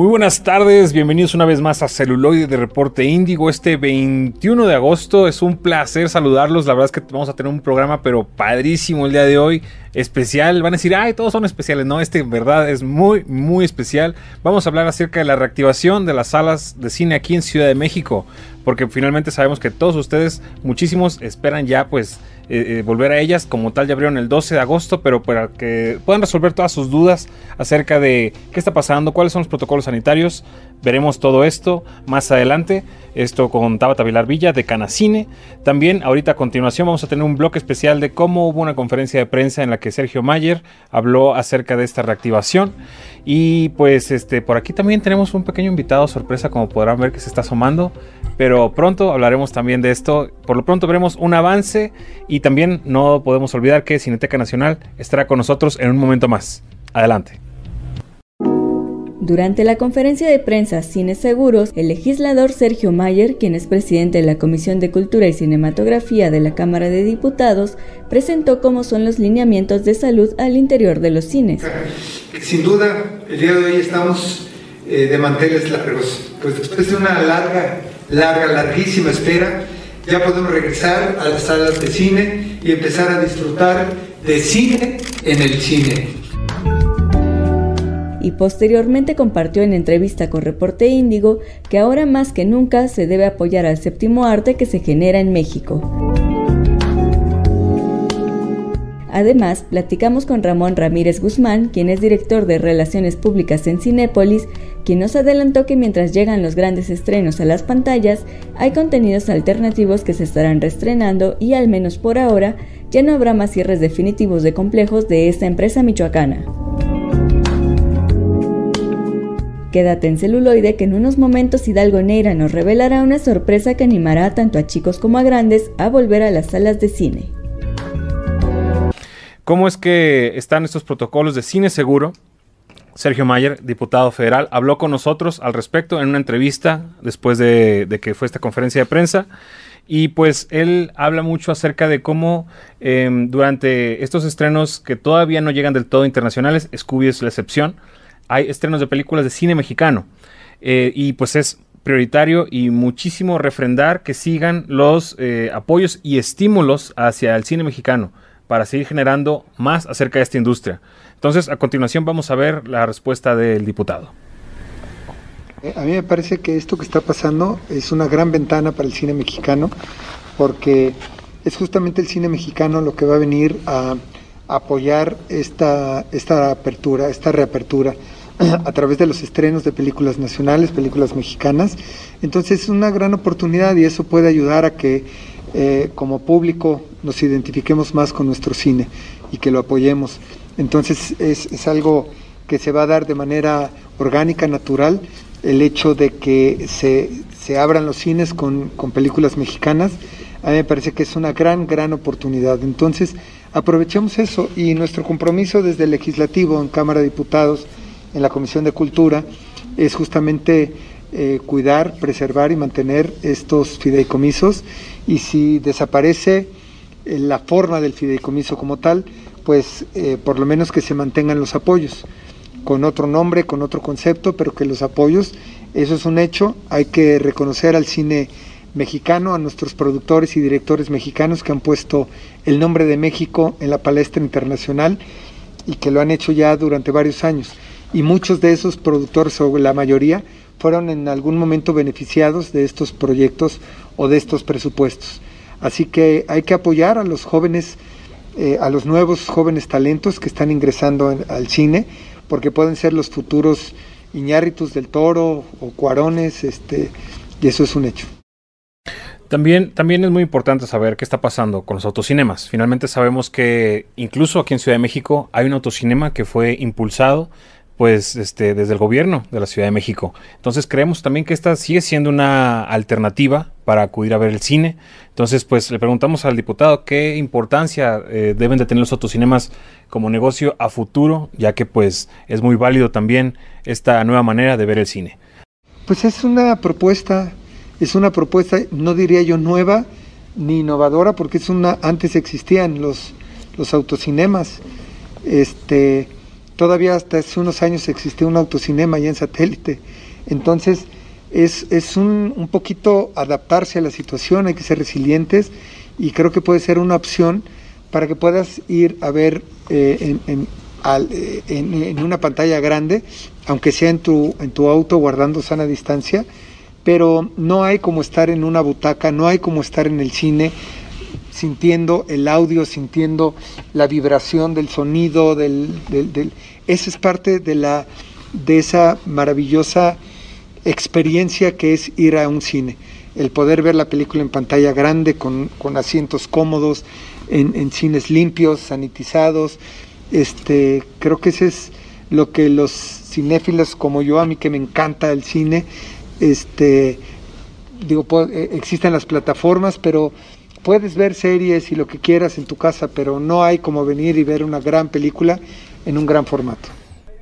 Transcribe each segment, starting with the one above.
Muy buenas tardes, bienvenidos una vez más a Celuloide de Reporte Índigo. Este 21 de agosto es un placer saludarlos. La verdad es que vamos a tener un programa, pero padrísimo el día de hoy. Especial, van a decir, ay, todos son especiales. No, este en verdad es muy, muy especial. Vamos a hablar acerca de la reactivación de las salas de cine aquí en Ciudad de México, porque finalmente sabemos que todos ustedes, muchísimos, esperan ya, pues eh, eh, volver a ellas. Como tal, ya abrieron el 12 de agosto, pero para que puedan resolver todas sus dudas acerca de qué está pasando, cuáles son los protocolos sanitarios, veremos todo esto más adelante. Esto con Tabata Vilar Villa de Canacine. También, ahorita a continuación, vamos a tener un bloque especial de cómo hubo una conferencia de prensa en la que Sergio Mayer habló acerca de esta reactivación. Y pues, este, por aquí también tenemos un pequeño invitado sorpresa, como podrán ver que se está asomando pero pronto hablaremos también de esto. Por lo pronto veremos un avance y también no podemos olvidar que Cineteca Nacional estará con nosotros en un momento más. Adelante. Durante la conferencia de prensa Cines Seguros, el legislador Sergio Mayer, quien es presidente de la Comisión de Cultura y Cinematografía de la Cámara de Diputados, presentó cómo son los lineamientos de salud al interior de los cines. Sin duda, el día de hoy estamos eh, de manteles largos, pues después de una larga larga, larguísima espera, ya podemos regresar a las salas de cine y empezar a disfrutar de cine en el cine. Y posteriormente compartió en entrevista con Reporte Índigo que ahora más que nunca se debe apoyar al séptimo arte que se genera en México. Además, platicamos con Ramón Ramírez Guzmán, quien es director de Relaciones Públicas en Cinépolis, quien nos adelantó que mientras llegan los grandes estrenos a las pantallas, hay contenidos alternativos que se estarán reestrenando y al menos por ahora ya no habrá más cierres definitivos de complejos de esta empresa michoacana. Quédate en celuloide que en unos momentos Hidalgo Neira nos revelará una sorpresa que animará tanto a chicos como a grandes a volver a las salas de cine. ¿Cómo es que están estos protocolos de cine seguro? Sergio Mayer, diputado federal, habló con nosotros al respecto en una entrevista después de, que fue esta conferencia de prensa. Y pues él habla mucho acerca de cómo em, durante estos estrenos que todavía no llegan del todo internacionales, Scooby es la excepción, hay estrenos de películas de cine mexicano. Eh, y pues es prioritario y muchísimo refrendar que sigan los eh, apoyos y estímulos hacia el cine mexicano para seguir generando más acerca de esta industria. Entonces, a continuación vamos a ver la respuesta del diputado. Eh, a mí me parece que esto que está pasando es una gran ventana para el cine mexicano, porque es justamente el cine mexicano lo que va a venir a apoyar esta, esta apertura, esta reapertura a través de los estrenos de películas nacionales, películas mexicanas. Entonces es una gran oportunidad y eso puede ayudar a que eh, como público nos identifiquemos más con nuestro cine y que lo apoyemos. Entonces es, algo que se va a dar de manera orgánica, natural, el hecho de que se, se abran los cines con, con, películas mexicanas, a mí me parece que es una gran, gran oportunidad. Entonces, aprovechemos eso y nuestro compromiso desde el legislativo, en Cámara de Diputados, en la Comisión de Cultura, es justamente eh, cuidar, preservar y mantener estos fideicomisos y si desaparece eh, la forma del fideicomiso como tal, pues eh, por lo menos que se mantengan los apoyos, con otro nombre, con otro concepto, pero que los apoyos, eso es un hecho, hay que reconocer al cine mexicano, a nuestros productores y directores mexicanos que han puesto el nombre de México en la palestra internacional y que lo han hecho ya durante varios años. Y muchos de esos productores, o la mayoría, fueron en algún momento beneficiados de estos proyectos o de estos presupuestos. Así que hay que apoyar a los jóvenes, eh, a los nuevos jóvenes talentos que están ingresando al cine, porque pueden ser los futuros Iñárritus del Toro o Cuarones, este, y eso es un hecho. También, también es muy importante saber qué está pasando con los autocinemas. Finalmente sabemos que incluso aquí en Ciudad de México hay un autocinema que fue impulsado pues este, desde el gobierno de la Ciudad de México. Entonces creemos también que esta sigue siendo una alternativa para acudir a ver el cine. Entonces pues le preguntamos al diputado qué importancia eh, deben de tener los autocinemas como negocio a futuro, ya que pues es muy válido también esta nueva manera de ver el cine. Pues es una propuesta, es una propuesta, no diría yo nueva ni innovadora, porque es una, antes existían los, los autocinemas. Este, todavía hasta hace unos años existía un autocinema allá en satélite. Entonces, es, es un, un, poquito adaptarse a la situación, hay que ser resilientes y creo que puede ser una opción para que puedas ir a ver eh, en, eh, en, en, una pantalla grande, aunque sea en tu, en tu auto guardando sana distancia, pero no hay como estar en una butaca, no hay como estar en el cine sintiendo el audio, sintiendo la vibración del sonido, del, del, del esa es parte de la de esa maravillosa experiencia que es ir a un cine, el poder ver la película en pantalla grande con, con asientos cómodos, en, en, cines limpios, sanitizados, este, creo que ese es lo que los cinéfilos como yo, a mí que me encanta el cine, este, digo, eh, existen las plataformas, pero puedes ver series y lo que quieras en tu casa, pero no hay como venir y ver una gran película en un gran formato.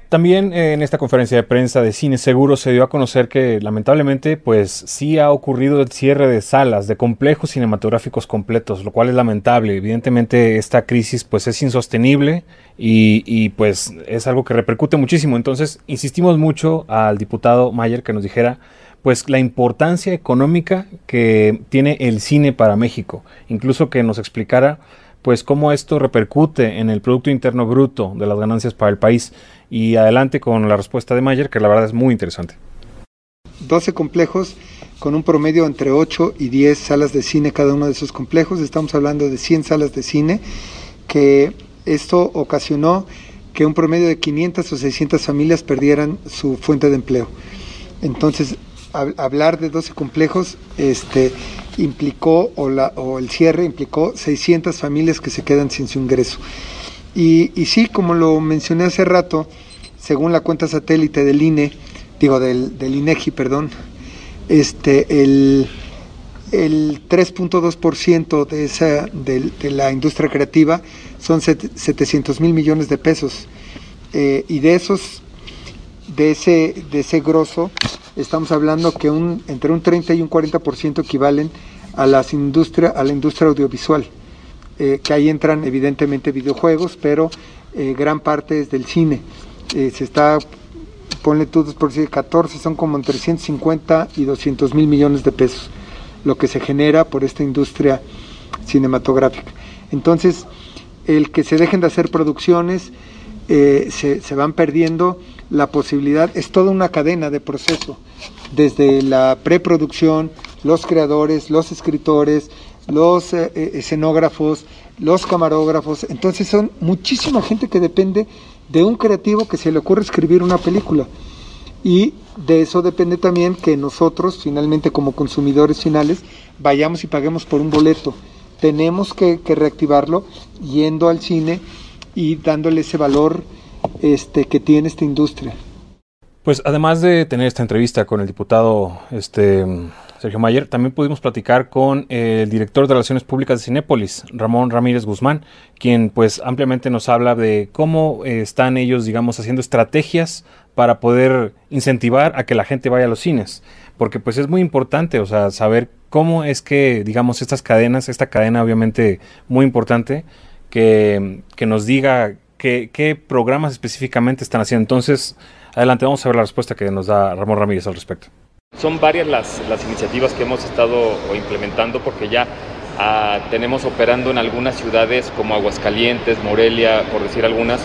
También eh, en esta conferencia de prensa de Cine Seguro se dio a conocer que lamentablemente pues sí ha ocurrido el cierre de salas, de complejos cinematográficos completos, lo cual es lamentable. Evidentemente esta crisis pues es insostenible y, y pues es algo que repercute muchísimo. Entonces insistimos mucho al diputado Mayer que nos dijera pues la importancia económica que tiene el cine para México, incluso que nos explicara pues cómo esto repercute en el Producto Interno Bruto de las ganancias para el país. Y adelante con la respuesta de Mayer, que la verdad es muy interesante. 12 complejos con un promedio entre 8 y 10 salas de cine cada uno de esos complejos. Estamos hablando de 100 salas de cine, que esto ocasionó que un promedio de 500 o 600 familias perdieran su fuente de empleo. Entonces, hablar de 12 complejos este, implicó, o, la, o el cierre implicó 600 familias que se quedan sin su ingreso. Y, y sí, como lo mencioné hace rato, según la cuenta satélite del INE, digo del, del INEGI, perdón, este, el, el 3.2% de, de, de, la industria creativa son 700 mil millones de pesos. Eh, y de esos, de ese, de ese grosso, estamos hablando que un, entre un 30 y un 40% equivalen a, las industria, a la industria audiovisual, eh, que ahí entran evidentemente videojuegos, pero eh, gran parte es del cine. Eh, se está, ponle tú por si 14, son como entre 150 y 200 mil millones de pesos, lo que se genera por esta industria cinematográfica. Entonces, el que se dejen de hacer producciones, se, se, van perdiendo la posibilidad, es toda una cadena de proceso, desde la preproducción, los creadores, los escritores, los eh, escenógrafos, los camarógrafos, entonces son muchísima gente que depende de un creativo que se le ocurre escribir una película. Y de eso depende también que nosotros, finalmente como consumidores finales, vayamos y paguemos por un boleto. Tenemos que, que reactivarlo yendo al cine y dándole ese valor este, que tiene esta industria. Pues además de tener esta entrevista con el diputado este, Sergio Mayer, también pudimos platicar con el director de Relaciones Públicas de Cinépolis, Ramón Ramírez Guzmán, quien pues ampliamente nos habla de cómo eh, están ellos, digamos, haciendo estrategias para poder incentivar a que la gente vaya a los cines, porque pues es muy importante, o sea, saber cómo es que, digamos, estas cadenas, esta cadena obviamente muy importante, que, que nos diga qué, qué, programas específicamente están haciendo. Entonces, adelante, vamos a ver la respuesta que nos da Ramón Ramírez al respecto. Son varias las, las iniciativas que hemos estado implementando porque ya uh, tenemos operando en algunas ciudades como Aguascalientes, Morelia, por decir algunas,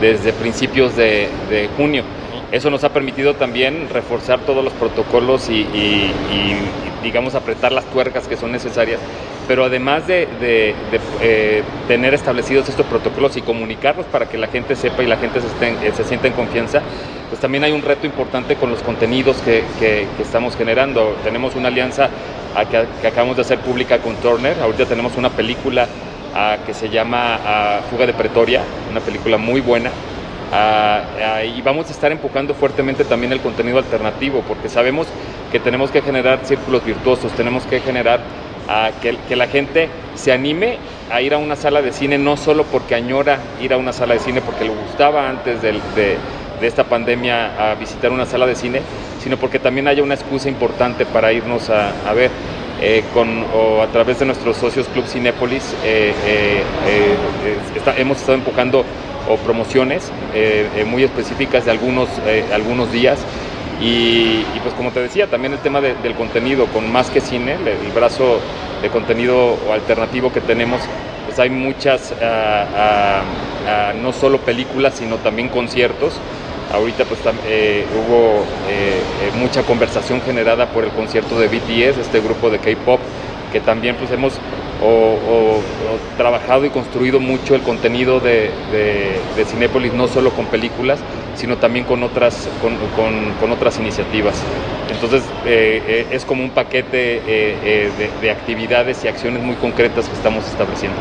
desde principios de, de junio. Eso nos ha permitido también reforzar todos los protocolos y, y, y, digamos, apretar las tuercas que son necesarias. Pero además de, de, de eh, tener establecidos estos protocolos y comunicarlos para que la gente sepa y la gente se, esté, se sienta en confianza, pues también hay un reto importante con los contenidos que, que, que estamos generando. Tenemos una alianza a que, que, acabamos de hacer pública con Turner. Ahorita tenemos una película a, que se llama a Fuga de Pretoria, una película muy buena. Y vamos a estar empujando fuertemente también el contenido alternativo, porque sabemos que tenemos que generar círculos virtuosos, tenemos que generar uh, que, la gente se anime a ir a una sala de cine, no solo porque añora ir a una sala de cine, porque le gustaba antes de, esta pandemia a visitar una sala de cine, sino porque también haya una excusa importante para irnos a, a ver. Eh, o a través de nuestros socios Club Cinépolis eh, eh, hemos estado empujando o promociones muy específicas de algunos, algunos días. Y, pues como te decía, también el tema del contenido, con más que cine, el, brazo de contenido alternativo que tenemos, pues hay muchas, ah, ah, ah, no solo películas, sino también conciertos. Ahorita pues eh, hubo eh, eh, mucha conversación generada por el concierto de BTS, este grupo de K-Pop, que también pues hemos o, trabajado y construido mucho el contenido de, de, Cinépolis, no solo con películas, sino también con otras, con, otras iniciativas. Entonces es como un paquete de actividades y acciones muy concretas que estamos estableciendo.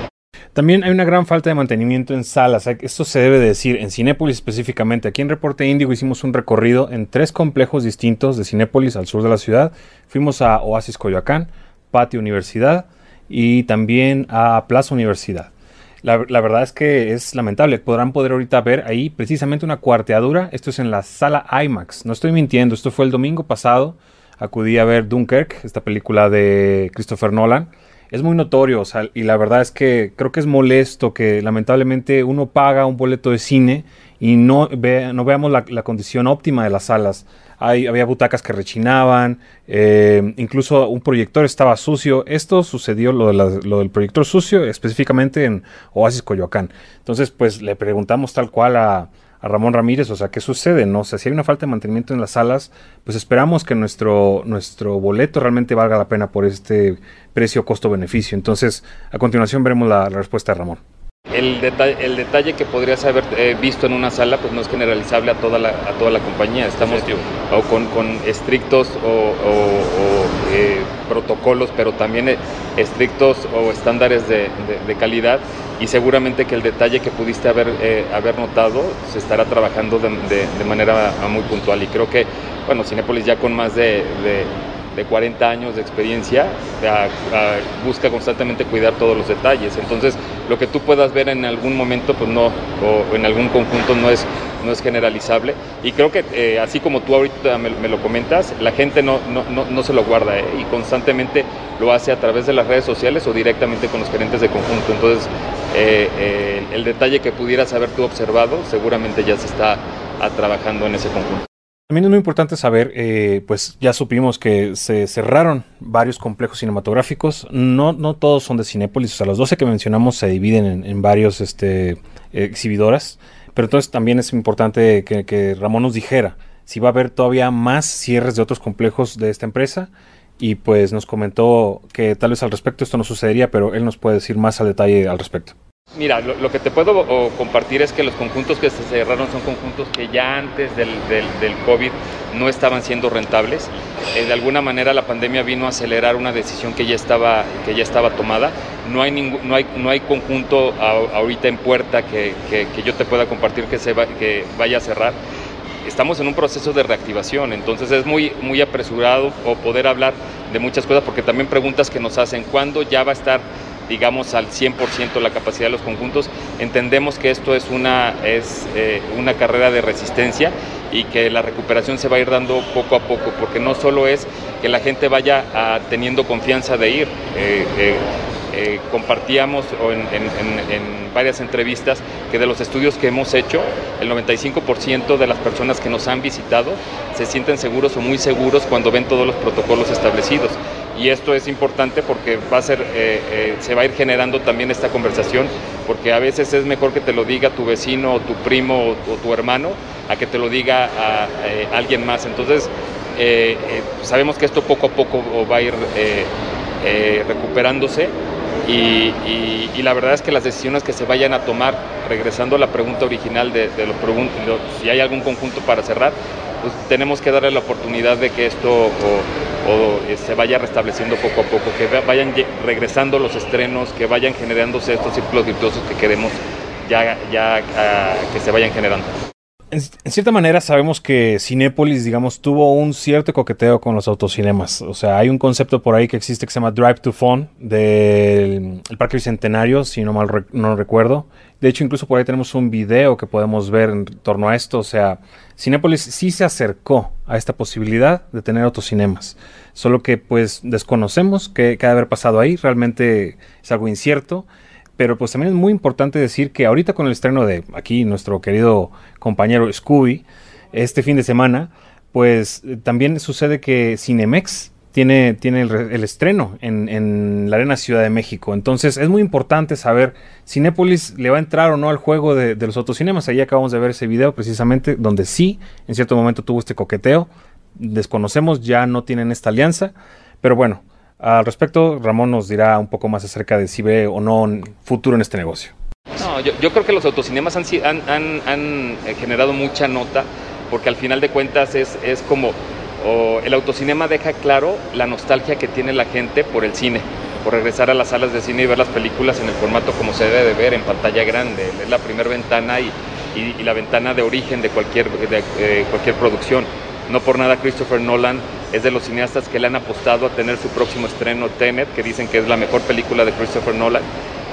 También hay una gran falta de mantenimiento en salas. Esto se debe decir en Cinépolis específicamente. Aquí en Reporte Índigo hicimos un recorrido en tres complejos distintos de Cinépolis al sur de la ciudad. Fuimos a Oasis Coyoacán, Patio Universidad y también a Plaza Universidad. La, verdad es que es lamentable. Podrán poder ahorita ver ahí precisamente una cuarteadura. Esto es en la sala IMAX. No estoy mintiendo. Esto fue el domingo pasado. Acudí a ver Dunkirk, esta película de Christopher Nolan es muy notorio, o y la verdad es que creo que es molesto que lamentablemente uno paga un boleto de cine y no, ve, no veamos la, condición óptima de las salas. Hay, había butacas que rechinaban, eh, incluso un proyector estaba sucio. Esto sucedió, lo, lo, del proyector sucio, específicamente en Oasis Coyoacán. Entonces, pues le preguntamos tal cual a, Ramón Ramírez, o sea, ¿qué sucede? No? O sea, si hay una falta de mantenimiento en las salas, pues esperamos que nuestro, nuestro boleto realmente valga la pena por este precio costo-beneficio. Entonces, a continuación veremos la, respuesta de Ramón. El detalle, el detalle que podrías haber eh, visto en una sala pues no es generalizable a toda la, a toda la compañía. Estamos o con, con, estrictos o, eh, protocolos, pero también eh, estrictos o estándares de, de, calidad y seguramente que el detalle que pudiste haber, haber notado se estará trabajando de, de, manera muy puntual y creo que, bueno, Cinepolis ya con más de de 40 años de experiencia busca constantemente cuidar todos los detalles. Entonces, lo que tú puedas ver en algún momento, pues no, o en algún conjunto no es, no es generalizable. Y creo que eh, así como tú ahorita me, lo comentas, la gente no, no, no, se lo guarda ¿eh? y constantemente lo hace a través de las redes sociales o directamente con los gerentes de conjunto. Entonces, eh, el detalle que pudieras haber tú observado, seguramente ya se está trabajando en ese conjunto. También es muy importante saber, eh, pues ya supimos que se cerraron varios complejos cinematográficos. No, no todos son de Cinépolis, o sea, los 12 que mencionamos se dividen en, en varios este, exhibidoras. Pero entonces también es importante que, que, Ramón nos dijera si va a haber todavía más cierres de otros complejos de esta empresa. Y pues nos comentó que tal vez al respecto esto no sucedería, pero él nos puede decir más al detalle al respecto. Mira, lo, que te puedo compartir es que los conjuntos que se cerraron son conjuntos que ya antes del, del, COVID no estaban siendo rentables. Eh, de alguna manera la pandemia vino a acelerar una decisión que ya estaba, que ya estaba tomada. No hay, no hay, no hay conjunto ahorita en puerta que, que, yo te pueda compartir que, se que vaya a cerrar estamos en un proceso de reactivación, entonces es muy, muy apresurado o poder hablar de muchas cosas porque también preguntas que nos hacen, ¿cuándo ya va a estar digamos al 100% la capacidad de los conjuntos. Entendemos que esto es una, es, eh, una carrera de resistencia y que la recuperación se va a ir dando poco a poco, porque no solo es que la gente vaya a, teniendo confianza de ir. Eh, eh, compartíamos en, en, varias entrevistas que de los estudios que hemos hecho, el 95% de las personas que nos han visitado se sienten seguros o muy seguros cuando ven todos los protocolos establecidos y esto es importante porque va a ser, eh, eh, se va a ir generando también esta conversación, porque a veces es mejor que te lo diga tu vecino o tu primo o, tu hermano a que te lo diga a, eh, alguien más. Entonces, sabemos que esto poco a poco va a ir recuperándose y, la verdad es que las decisiones que se vayan a tomar, regresando a la pregunta original de, de si hay algún conjunto para cerrar, pues tenemos que darle la oportunidad de que esto eh, se vaya restableciendo poco a poco, que vayan regresando los estrenos, que vayan generándose estos círculos virtuosos que queremos ya, ya ah, que se vayan generando. En, cierta manera sabemos que Cinépolis, digamos, tuvo un cierto coqueteo con los autocinemas. O sea, hay un concepto por ahí que existe que se llama Drive to Fun del Parque Bicentenario, si no mal no recuerdo. De hecho, incluso por ahí tenemos un video que podemos ver en torno a esto. O sea, Cinépolis sí se acercó a esta posibilidad de tener autocinemas. Solo que pues desconocemos qué ha de haber pasado ahí. Realmente es algo incierto pero pues también es muy importante decir que ahorita con el estreno de aquí nuestro querido compañero Scooby, este fin de semana, pues eh, también sucede que Cinemex tiene, tiene el, estreno en, la Arena Ciudad de México. Entonces es muy importante saber, Cinépolis le va a entrar o no al juego de, de los autocinemas. Ahí acabamos de ver ese video precisamente donde sí, en cierto momento tuvo este coqueteo. Desconocemos, ya no tienen esta alianza. Pero bueno, al respecto, Ramón nos dirá un poco más acerca de si ve o no futuro en este negocio. No, yo, creo que los autocinemas han, eh, generado mucha nota porque al final de cuentas es, es como el autocinema deja claro la nostalgia que tiene la gente por el cine, por regresar a las salas de cine y ver las películas en el formato como se debe de ver, en pantalla grande. Es la primera ventana y, la ventana de origen de cualquier, de, cualquier producción. No por nada Christopher Nolan es de los cineastas que le han apostado a tener su próximo estreno Tenet, que dicen que es la mejor película de Christopher Nolan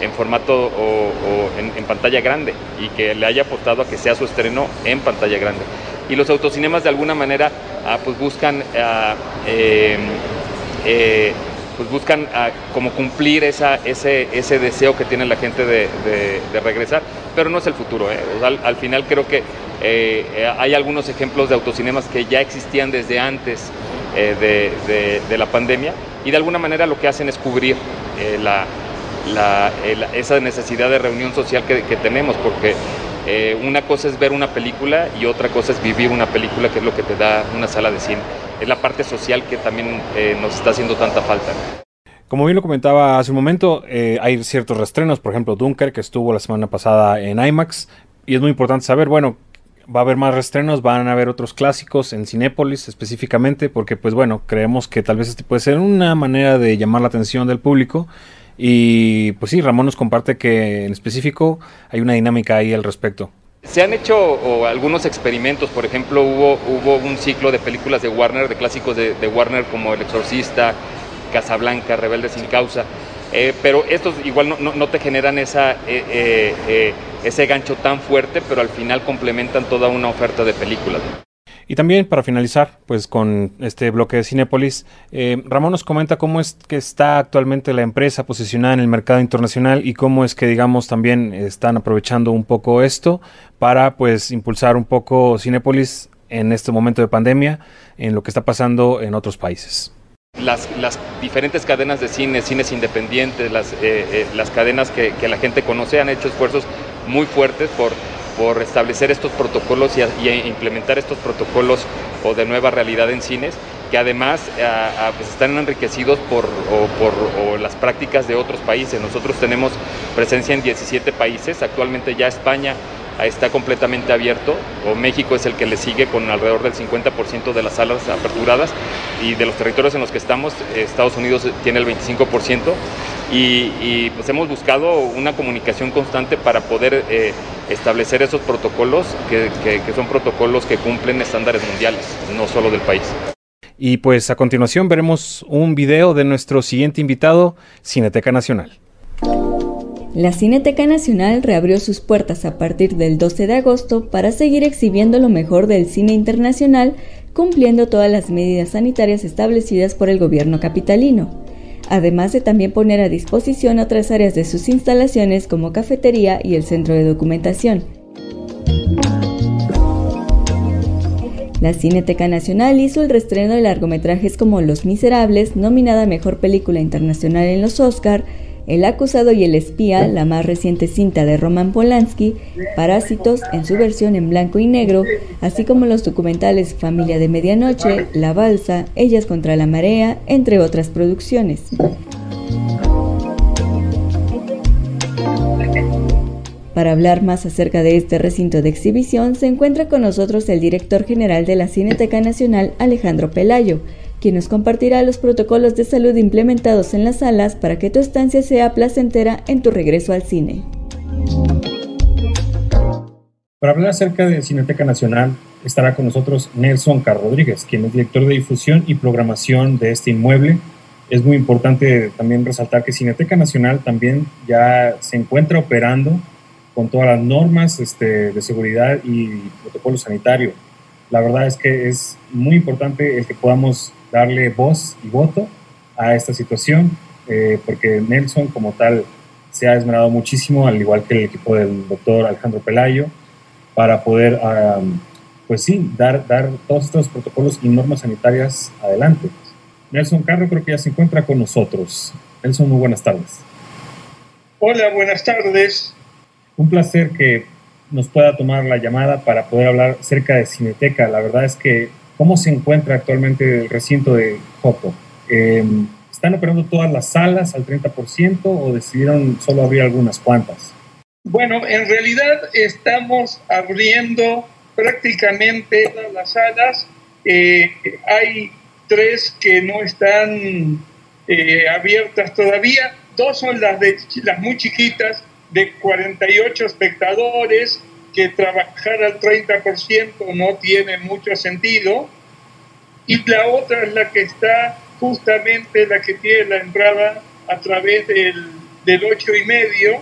en formato o, en, pantalla grande y que le haya apostado a que sea su estreno en pantalla grande. Y los autocinemas de alguna manera ah, pues buscan ah, eh, eh, pues buscan ah, como cumplir ese deseo que tiene la gente de, regresar, pero no es el futuro. ¿eh? al, final creo que hay algunos ejemplos de autocinemas que ya existían desde antes de, la pandemia y de alguna manera lo que hacen es cubrir esa necesidad de reunión social que, tenemos, porque eh, una cosa es ver una película y otra cosa es vivir una película, que es lo que te da una sala de cine. Es la parte social que también eh, nos está haciendo tanta falta. Como bien lo comentaba hace un momento, eh, hay ciertos restrenos, por ejemplo, Dunker, que estuvo la semana pasada en IMAX, y es muy importante saber, bueno, va a haber más restrenos, van a haber otros clásicos en Cinépolis específicamente, porque pues bueno, creemos que tal vez este puede ser una manera de llamar la atención del público. Y pues sí, Ramón nos comparte que en específico hay una dinámica ahí al respecto. Se han hecho algunos experimentos, por ejemplo, hubo, hubo un ciclo de películas de Warner, de clásicos de, Warner como El Exorcista, Casablanca, Rebelde sin Causa, eh, pero estos igual no, te generan esa, eh, eh, ese gancho tan fuerte, pero al final complementan toda una oferta de películas. Y también para finalizar, pues con este bloque de Cinépolis, eh, Ramón nos comenta cómo es que está actualmente la empresa posicionada en el mercado internacional y cómo es que, digamos, también están aprovechando un poco esto para, pues, impulsar un poco Cinépolis en este momento de pandemia, en lo que está pasando en otros países. Las, diferentes cadenas de cine, cines independientes, las, eh, eh, las cadenas que, que la gente conoce han hecho esfuerzos muy fuertes por por establecer estos protocolos y, implementar estos protocolos o de nueva realidad en cines, que además eh, pues están enriquecidos por, por las prácticas de otros países. Nosotros tenemos presencia en 17 países, actualmente ya España está completamente abierto, o México es el que le sigue con alrededor del 50% de las salas aperturadas y de los territorios en los que estamos, Estados Unidos tiene el 25% y, pues hemos buscado una comunicación constante para poder eh, establecer esos protocolos que, que son protocolos que cumplen estándares mundiales, no solo del país. Y pues a continuación veremos un video de nuestro siguiente invitado, Cineteca Nacional. La Cineteca Nacional reabrió sus puertas a partir del 12 de agosto para seguir exhibiendo lo mejor del cine internacional, cumpliendo todas las medidas sanitarias establecidas por el gobierno capitalino, además de también poner a disposición otras áreas de sus instalaciones como cafetería y el centro de documentación. La Cineteca Nacional hizo el restreno de largometrajes como Los Miserables, nominada Mejor Película Internacional en los Oscar, el acusado y el espía, la más reciente cinta de Roman Polanski, Parásitos en su versión en blanco y negro, así como los documentales Familia de Medianoche, La Balsa, Ellas contra la Marea, entre otras producciones. Para hablar más acerca de este recinto de exhibición se encuentra con nosotros el director general de la Cineteca Nacional, Alejandro Pelayo, quien nos compartirá los protocolos de salud implementados en las salas para que tu estancia sea placentera en tu regreso al cine. Para hablar acerca de Cineteca Nacional, estará con nosotros Nelson Car Rodríguez, quien es director de difusión y programación de este inmueble. Es muy importante también resaltar que Cineteca Nacional también ya se encuentra operando con todas las normas este, de seguridad y protocolo sanitario. La verdad es que es muy importante el que podamos darle voz y voto a esta situación, eh, porque Nelson como tal se ha esmerado muchísimo, al igual que el equipo del doctor Alejandro Pelayo, para poder, pues sí, dar, dar todos estos protocolos y normas sanitarias adelante. Nelson Carro creo que ya se encuentra con nosotros. Nelson, muy buenas tardes. Hola, buenas tardes. Un placer que nos pueda tomar la llamada para poder hablar cerca de Cineteca. La verdad es que, ¿cómo se encuentra actualmente el recinto de Jopo? Em, ¿Están operando todas las salas al 30% o decidieron solo abrir algunas cuantas? Bueno, en realidad estamos abriendo prácticamente todas las salas. Eh, hay tres que no están eh, abiertas todavía. Dos son las, de, las muy chiquitas, de 48 espectadores, que trabajar al 30% no tiene mucho sentido. Y la otra es la que está justamente la que tiene la entrada a través del, del 8 y medio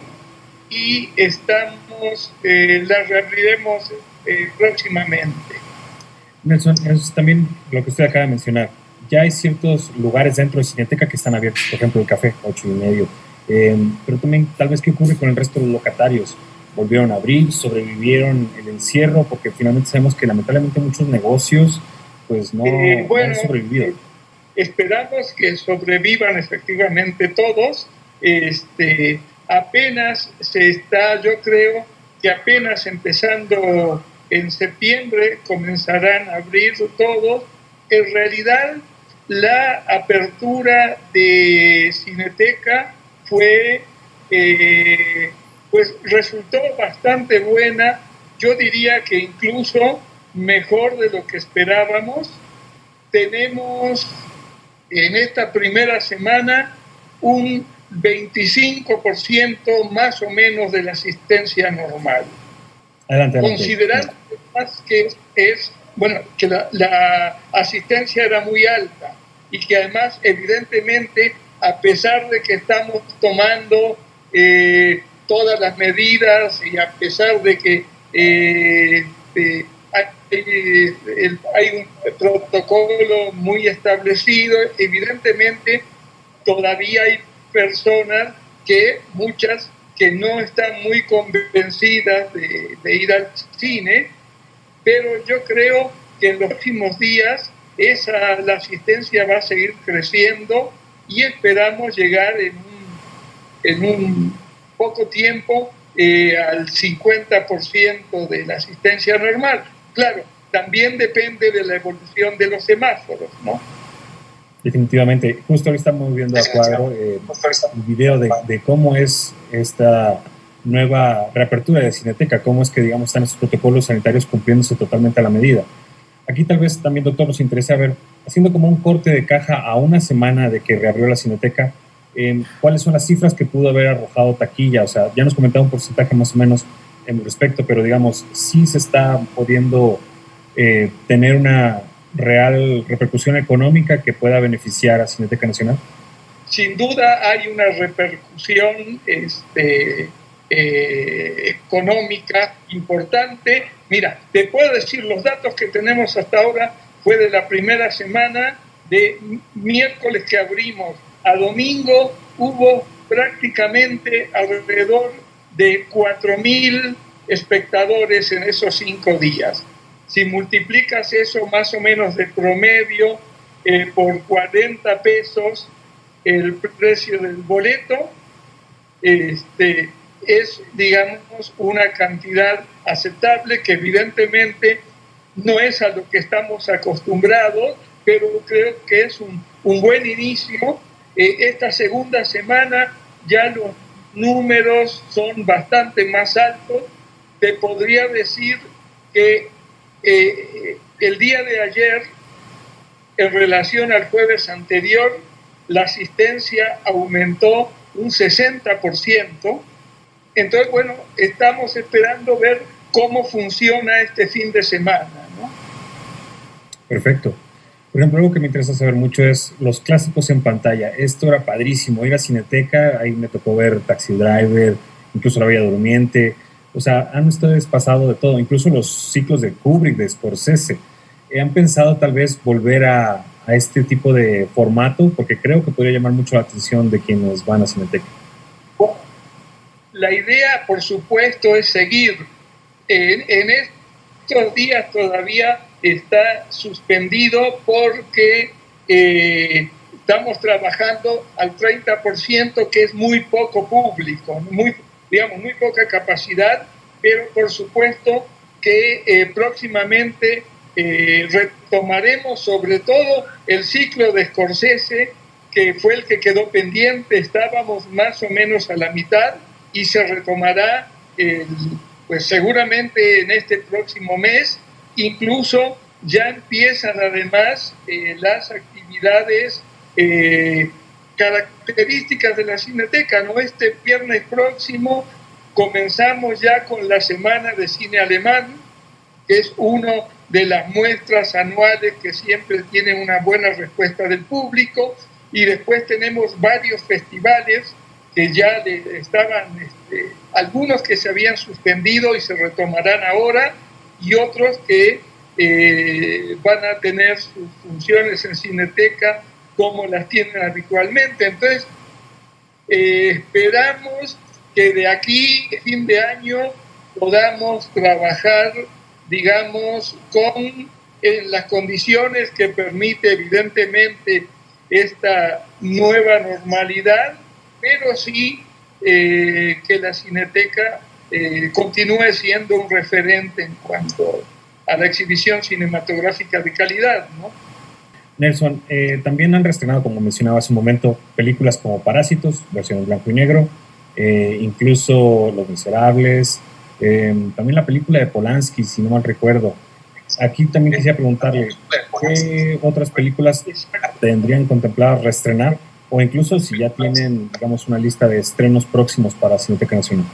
y estamos, eh, la reabriremos eh, próximamente. Nelson, eso es también lo que usted acaba de mencionar. Ya hay ciertos lugares dentro de Cineteca que están abiertos, por ejemplo el café, 8 y medio. Eh, pero también tal vez qué ocurre con el resto de los locatarios. Volvieron a abrir, sobrevivieron el encierro, porque finalmente sabemos que lamentablemente muchos negocios pues no, eh, han sobrevivido. Eh, esperamos que sobrevivan efectivamente todos. Este, apenas se está, yo creo que apenas empezando en septiembre comenzarán a abrir todos. En realidad, la apertura de Cineteca fue, eh, pues resultó bastante buena. Yo diría que incluso mejor de lo que esperábamos. Tenemos en esta primera semana un 25% más o menos de la asistencia normal. Adelante, Considerando que es, bueno, que la, la, asistencia era muy alta y que además evidentemente a pesar de que estamos tomando eh, todas las medidas y a pesar de que eh, eh, hay, un protocolo muy establecido, evidentemente todavía hay personas que, muchas, que no están muy convencidas de, ir al cine, pero yo creo que en los próximos días esa, la asistencia va a seguir creciendo y esperamos llegar en un poco tiempo eh, al 50% de la asistencia normal. Claro, también depende de la evolución de los semáforos, ¿no? Definitivamente. Justo ahora estamos viendo a cuadro eh, el video de, de, cómo es esta nueva reapertura de Cineteca, cómo es que, digamos, están esos protocolos sanitarios cumpliéndose totalmente a la medida. Aquí tal vez también, doctor, nos interesa ver, haciendo como un corte de caja a una semana de que reabrió la Cineteca, eh, ¿cuáles son las cifras que pudo haber arrojado taquilla? O sea, ya nos comentaba un porcentaje más o menos en respecto, pero digamos, sí se está pudiendo eh, tener una real repercusión económica que pueda beneficiar a Cineteca Nacional. Sin duda hay una repercusión este, eh, económica importante. Mira, te puedo decir, los datos que tenemos hasta ahora fue de la primera semana, de miércoles que abrimos a domingo, hubo prácticamente alrededor de 4.000 espectadores en esos cinco días. Si multiplicas eso más o menos de promedio eh, por 40 pesos el precio del boleto, este, es, digamos, una cantidad aceptable que evidentemente no es a lo que estamos acostumbrados, pero creo que es un, un buen inicio. Esta segunda semana ya los números son bastante más altos. Te podría decir que eh, el día de ayer, en relación al jueves anterior, la asistencia aumentó un 60%, entonces, bueno, estamos esperando ver cómo funciona este fin de semana. ¿no? Perfecto. Por ejemplo, algo que me interesa saber mucho es los clásicos en pantalla. Esto era padrísimo. Ir a Cineteca, ahí me tocó ver Taxi Driver, incluso La Bella Durmiente. O sea, han ustedes pasado de todo, incluso los ciclos de Kubrick, de Scorsese. ¿Han pensado tal vez volver a, a este tipo de formato? Porque creo que podría llamar mucho la atención de quienes van a Cineteca la idea, por supuesto, es seguir. En, estos días todavía está suspendido porque eh, estamos trabajando al 30%, que es muy poco público, muy, digamos, muy poca capacidad, pero por supuesto que eh, próximamente eh, retomaremos sobre todo el ciclo de Scorsese, que fue el que quedó pendiente, estábamos más o menos a la mitad y se retomará pues seguramente en este próximo mes, incluso ya empiezan además eh, las actividades eh, características de la Cineteca. ¿no? Este viernes próximo comenzamos ya con la Semana de Cine Alemán, que es una de las muestras anuales que siempre tiene una buena respuesta del público, y después tenemos varios festivales que ya estaban, este, algunos que se habían suspendido y se retomarán ahora, y otros que eh, van a tener sus funciones en Cineteca como las tienen habitualmente. Entonces, eh, esperamos que de aquí, fin de año, podamos trabajar, digamos, con en las condiciones que permite evidentemente esta nueva normalidad, pero sí eh, que la Cineteca eh, continúe siendo un referente en cuanto a la exhibición cinematográfica de calidad, ¿no? Nelson, eh, también han reestrenado, como mencionaba hace un momento, películas como Parásitos, versión blanco y negro, eh, incluso Los Miserables, eh, también la película de Polanski, si no mal recuerdo. Aquí también quisiera preguntarle, ¿qué otras películas tendrían contemplado reestrenar? O incluso si ya tienen, digamos, una lista de estrenos próximos para Cineteca Nacional.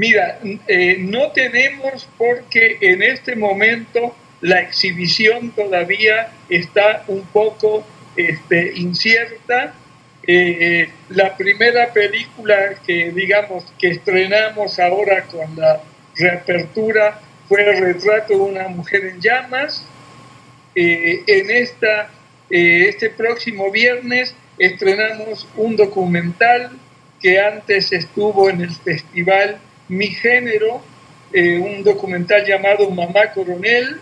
Mira, no tenemos porque en este momento la exhibición todavía está un poco este, incierta. Eh, la primera película que digamos que estrenamos ahora con la reapertura fue el retrato de una mujer en llamas. Eh, en esta, eh, este próximo viernes estrenamos un documental que antes estuvo en el festival Mi Género, un documental llamado Mamá Coronel,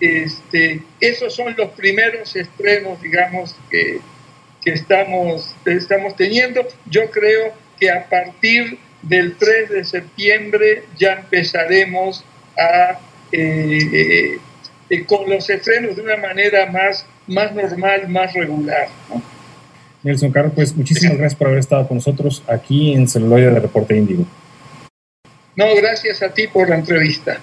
este, esos son los primeros estrenos, digamos, que, estamos, estamos teniendo. Yo creo que a partir del 3 de septiembre ya empezaremos a, eh, eh, con los estrenos de una manera más, más normal, más regular. Nelson Carlos, pues muchísimas gracias por haber estado con nosotros aquí en Celuloide de Reporte Índigo. No, gracias a ti por la entrevista.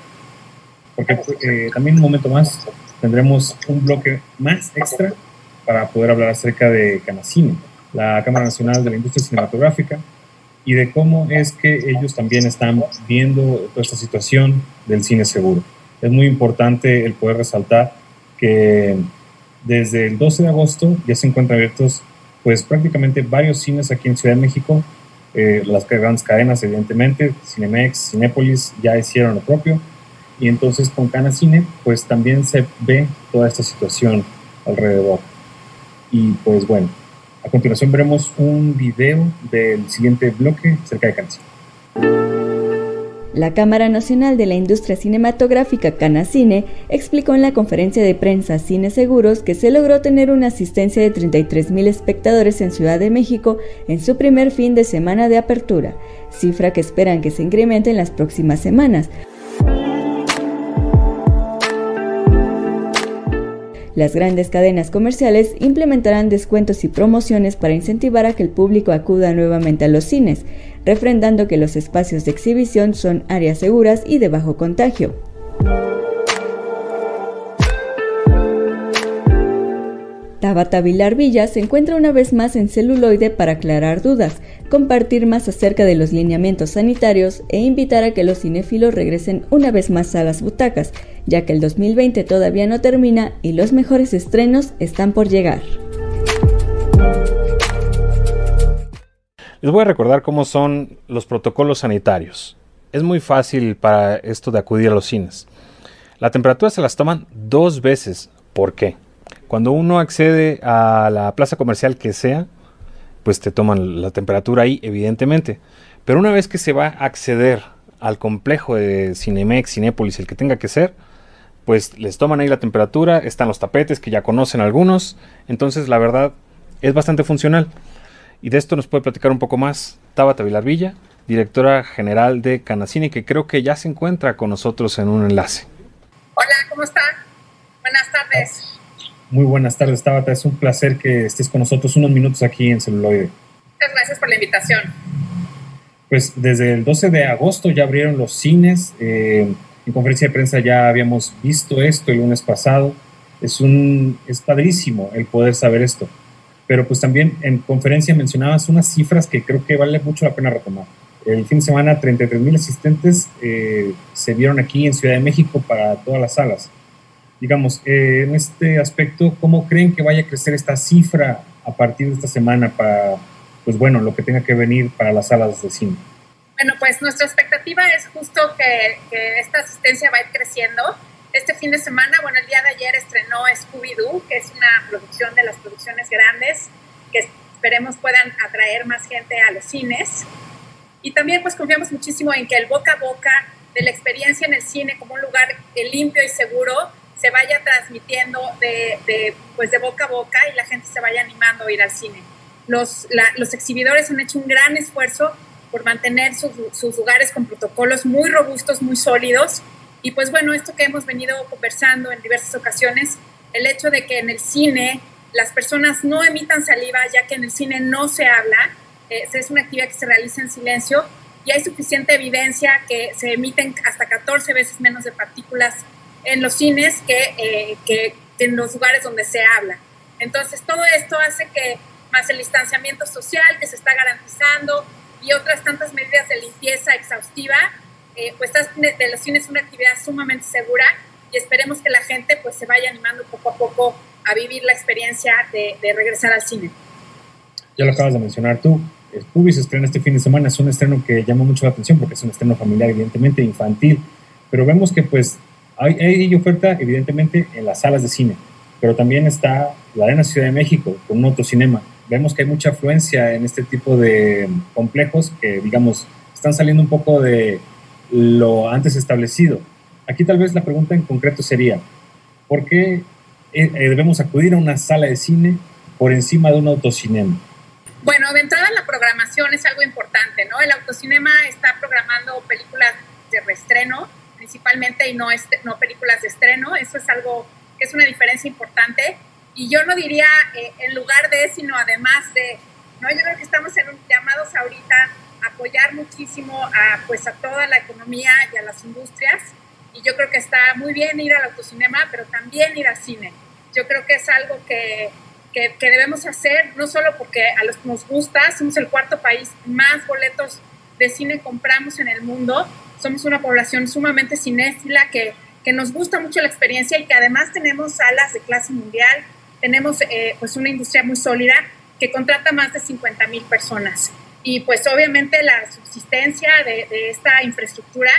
Porque eh, también un momento más. Tendremos un bloque más extra para poder hablar acerca de Canacine, la Cámara Nacional de la Industria Cinematográfica, y de cómo es que ellos también están viendo toda esta situación del cine seguro. Es muy importante el poder resaltar que desde el 12 de agosto ya se encuentran abiertos pues prácticamente varios cines aquí en Ciudad de México, eh, las grandes cadenas evidentemente, Cinemex, Cinépolis ya hicieron lo propio, y entonces con Canacine pues también se ve toda esta situación alrededor. Y pues bueno, a continuación veremos un video del siguiente bloque acerca de Canacine. La Cámara Nacional de la Industria Cinematográfica Canacine explicó en la conferencia de prensa Cine Seguros que se logró tener una asistencia de 33.000 espectadores en Ciudad de México en su primer fin de semana de apertura, cifra que esperan que se incremente en las próximas semanas. Las grandes cadenas comerciales implementarán descuentos y promociones para incentivar a que el público acuda nuevamente a los cines, refrendando que los espacios de exhibición son áreas seguras y de bajo contagio. Tabata Vilar Villa se encuentra una vez más en celuloide para aclarar dudas, compartir más acerca de los lineamientos sanitarios e invitar a que los cinéfilos regresen una vez más a las butacas, ya que el 2020 todavía no termina y los mejores estrenos están por llegar. Les voy a recordar cómo son los protocolos sanitarios. Es muy fácil para esto de acudir a los cines. La temperatura se las toman dos veces. ¿Por qué? Cuando uno accede a la plaza comercial que sea, pues te toman la temperatura ahí, evidentemente. Pero una vez que se va a acceder al complejo de Cinemex, Cinépolis, el que tenga que ser, pues les toman ahí la temperatura, están los tapetes que ya conocen algunos, entonces la verdad es bastante funcional. Y de esto nos puede platicar un poco más Tabata Vilarvilla, directora general de Canacine, que creo que ya se encuentra con nosotros en un enlace. Hola, ¿cómo está? Buenas tardes. Muy buenas tardes, Tabata. Es un placer que estés con nosotros unos minutos aquí en Celuloide. Muchas gracias por la invitación. Pues desde el 12 de agosto ya abrieron los cines. Eh, en conferencia de prensa ya habíamos visto esto el lunes pasado. Es, un, es padrísimo el poder saber esto. Pero pues también en conferencia mencionabas unas cifras que creo que vale mucho la pena retomar. El fin de semana 33 mil asistentes eh, se vieron aquí en Ciudad de México para todas las salas. Digamos, eh, en este aspecto, ¿cómo creen que vaya a crecer esta cifra a partir de esta semana para, pues bueno, lo que tenga que venir para las salas de cine? Bueno, pues nuestra expectativa es justo que, que esta asistencia va a ir creciendo este fin de semana, bueno, el día de ayer estrenó Scooby-Doo, que es una producción de las producciones grandes que esperemos puedan atraer más gente a los cines. Y también pues confiamos muchísimo en que el boca a boca de la experiencia en el cine como un lugar limpio y seguro se vaya transmitiendo de, pues de boca a boca y la gente se vaya animando a ir al cine. Los, los exhibidores han hecho un gran esfuerzo por mantener sus, sus lugares con protocolos muy robustos, muy sólidos y pues bueno, esto que hemos venido conversando en diversas ocasiones, el hecho de que en el cine las personas no emitan saliva, ya que en el cine no se habla, eh, es una actividad que se realiza en silencio y hay suficiente evidencia que se emiten hasta 14 veces menos de partículas en los cines que, eh, que, que en los lugares donde se habla. Entonces, todo esto hace que más el distanciamiento social que se está garantizando y otras tantas medidas de limpieza exhaustiva, eh, pues de los cines es una actividad sumamente segura y esperemos que la gente pues se vaya animando poco a poco a vivir la experiencia de, regresar al cine. Ya lo acabas de mencionar tú, Scooby se estrena este fin de semana, es un estreno que llama mucho la atención porque es un estreno familiar, evidentemente, infantil, pero vemos que pues hay, hay oferta evidentemente en las salas de cine, pero también está la Arena Ciudad de México con un autocinema. Vemos que hay mucha afluencia en este tipo de complejos que, digamos, están saliendo un poco de, lo antes establecido. Aquí tal vez la pregunta en concreto sería, ¿por qué eh, eh, debemos acudir a una sala de cine por encima de un autocinema? Bueno, de entrada la programación es algo importante, ¿no? El autocinema está programando películas de reestreno principalmente y no, este, no películas de estreno. Eso es algo que es una diferencia importante. Y yo no diría eh, en lugar de, sino además de, ¿no? Yo creo que estamos en un, llamados ahorita apoyar muchísimo a, pues, a toda la economía y a las industrias. Y yo creo que está muy bien ir al autocinema, pero también ir al cine. Yo creo que es algo que, que, debemos hacer, no solo porque a los que nos gusta, somos el cuarto país más boletos de cine compramos en el mundo, somos una población sumamente cinéfila que, que nos gusta mucho la experiencia y que además tenemos salas de clase mundial, tenemos eh, pues una industria muy sólida que contrata más de 50 mil personas y pues obviamente la subsistencia de, esta infraestructura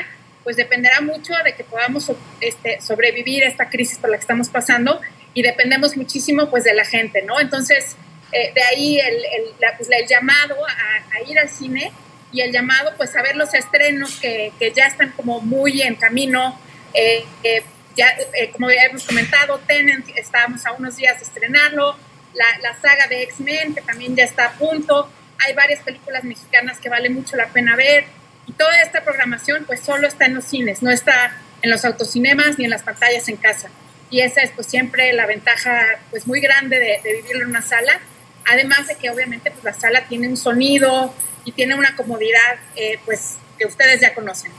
pues dependerá mucho de que podamos este, sobrevivir esta crisis por la que estamos pasando y dependemos muchísimo pues de la gente, ¿no? Entonces, eh, de ahí el, el, pues, el llamado a, ir al cine y el llamado pues a ver los estrenos que, que ya están como muy en camino. Eh, eh, ya, como ya hemos comentado, Tenant, estábamos a unos días de estrenarlo, la, la saga de X-Men, que también ya está a punto, hay varias películas mexicanas que vale mucho la pena ver y toda esta programación pues solo está en los cines, no está en los autocinemas ni en las pantallas en casa. Y esa es pues siempre la ventaja pues muy grande de, vivirlo en una sala, además de que obviamente pues la sala tiene un sonido y tiene una comodidad eh, pues que ustedes ya conocen.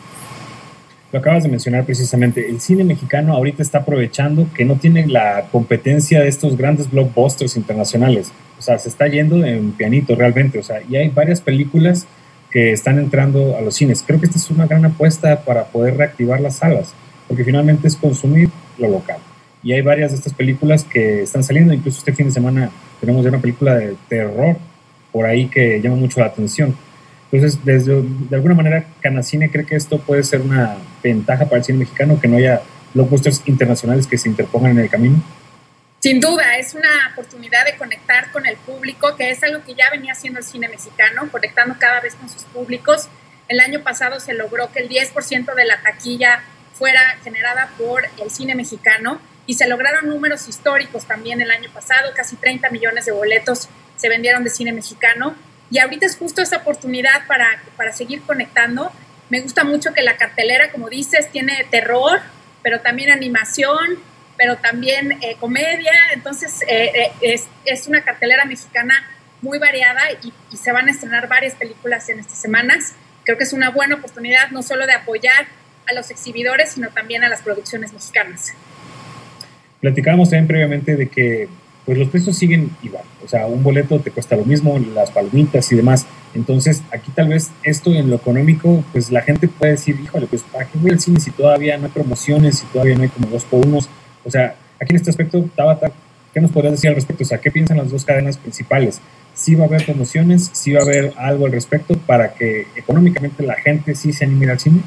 Lo acabas de mencionar precisamente, el cine mexicano ahorita está aprovechando que no tiene la competencia de estos grandes blockbusters internacionales o sea, se está yendo en pianito realmente, o sea, y hay varias películas que están entrando a los cines. Creo que esta es una gran apuesta para poder reactivar las salas, porque finalmente es consumir lo local. Y hay varias de estas películas que están saliendo, incluso este fin de semana tenemos ya una película de terror por ahí que llama mucho la atención. Entonces, desde, de alguna manera, Canacine cree que esto puede ser una ventaja para el cine mexicano, que no haya blockbusters internacionales que se interpongan en el camino. Sin duda, es una oportunidad de conectar con el público, que es algo que ya venía haciendo el cine mexicano, conectando cada vez con sus públicos. El año pasado se logró que el 10% de la taquilla fuera generada por el cine mexicano y se lograron números históricos también el año pasado, casi 30 millones de boletos se vendieron de cine mexicano y ahorita es justo esa oportunidad para, para seguir conectando. Me gusta mucho que la cartelera, como dices, tiene terror, pero también animación, pero también eh, comedia, entonces eh, eh, es, es, una cartelera mexicana muy variada y, y, se van a estrenar varias películas en estas semanas. Creo que es una buena oportunidad no solo de apoyar a los exhibidores, sino también a las producciones mexicanas. Platicábamos también previamente de que pues los precios siguen igual, o sea, un boleto te cuesta lo mismo, las palomitas y demás. Entonces, aquí tal vez esto en lo económico, pues la gente puede decir, híjole, pues ¿para qué voy al cine si todavía no hay promociones, si todavía no hay como dos por unos? O sea, aquí en este aspecto, Tabata, ¿qué nos podrías decir al respecto? O sea, ¿qué piensan las dos cadenas principales? ¿Sí va a haber promociones? ¿Sí va a haber algo al respecto para que económicamente la gente sí se anime al cine?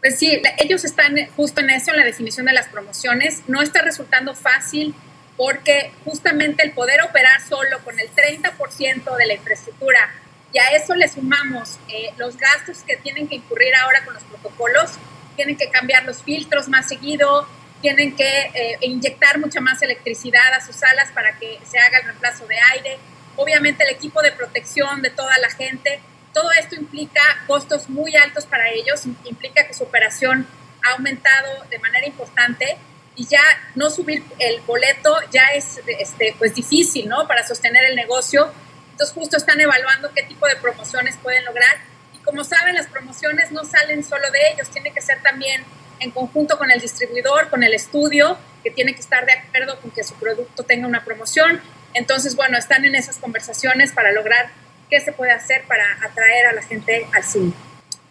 Pues sí, ellos están justo en eso, en la definición de las promociones. No está resultando fácil porque justamente el poder operar solo con el 30% de la infraestructura y a eso le sumamos eh, los gastos que tienen que incurrir ahora con los protocolos, tienen que cambiar los filtros más seguido, tienen que eh, inyectar mucha más electricidad a sus salas para que se haga el reemplazo de aire, obviamente el equipo de protección de toda la gente, todo esto implica costos muy altos para ellos, implica que su operación ha aumentado de manera importante y ya no subir el boleto ya es este, pues difícil, ¿no? Para sostener el negocio. Entonces justo están evaluando qué tipo de promociones pueden lograr. Y como saben, las promociones no salen solo de ellos, tiene que ser también en conjunto con el distribuidor, con el estudio, que tiene que estar de acuerdo con que su producto tenga una promoción. Entonces, bueno, están en esas conversaciones para lograr qué se puede hacer para atraer a la gente al cine.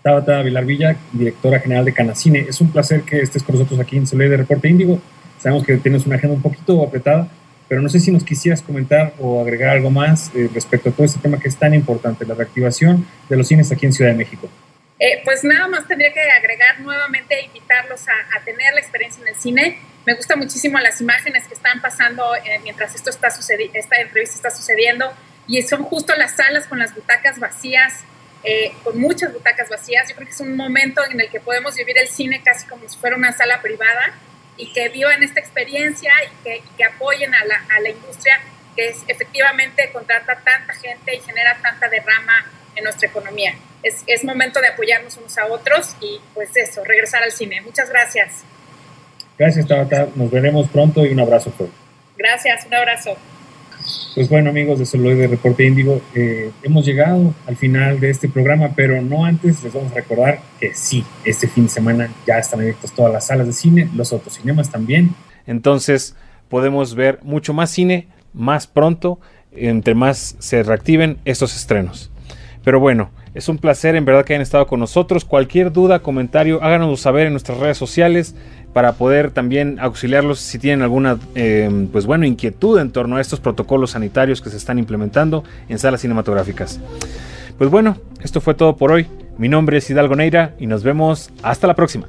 Tabata Vilar Villa, directora general de Canacine. Es un placer que estés con nosotros aquí en Soleil de Reporte Índigo. Sabemos que tienes una agenda un poquito apretada, pero no sé si nos quisieras comentar o agregar algo más eh, respecto a todo este tema que es tan importante, la reactivación de los cines aquí en Ciudad de México. Eh, pues nada más tendría que agregar nuevamente e invitarlos a, tener la experiencia en el cine. Me gustan muchísimo las imágenes que están pasando eh, mientras esto está esta entrevista está sucediendo y son justo las salas con las butacas vacías, eh, con muchas butacas vacías. Yo creo que es un momento en el que podemos vivir el cine casi como si fuera una sala privada y que vivan esta experiencia y que, que apoyen a la, a la, industria que es, efectivamente contrata tanta gente y genera tanta derrama en nuestra economía. Es, es momento de apoyarnos unos a otros y pues eso, regresar al cine. Muchas gracias. Gracias, Tabata. Nos veremos pronto y un abrazo. Gracias, un abrazo. Pues bueno, amigos de Celuloide Reporte Índigo, eh, hemos llegado al final de este programa, pero no antes les vamos a recordar que sí, este fin de semana ya están abiertas todas las salas de cine, los autocinemas también. Entonces podemos ver mucho más cine más pronto, entre más se reactiven estos estrenos. Pero bueno, es un placer en verdad que hayan estado con nosotros. Cualquier duda, comentario, háganos saber en nuestras redes sociales para poder también auxiliarlos si tienen alguna eh, pues bueno, inquietud en torno a estos protocolos sanitarios que se están implementando en salas cinematográficas. Pues bueno, esto fue todo por hoy. Mi nombre es Hidalgo Neira y nos vemos hasta la próxima.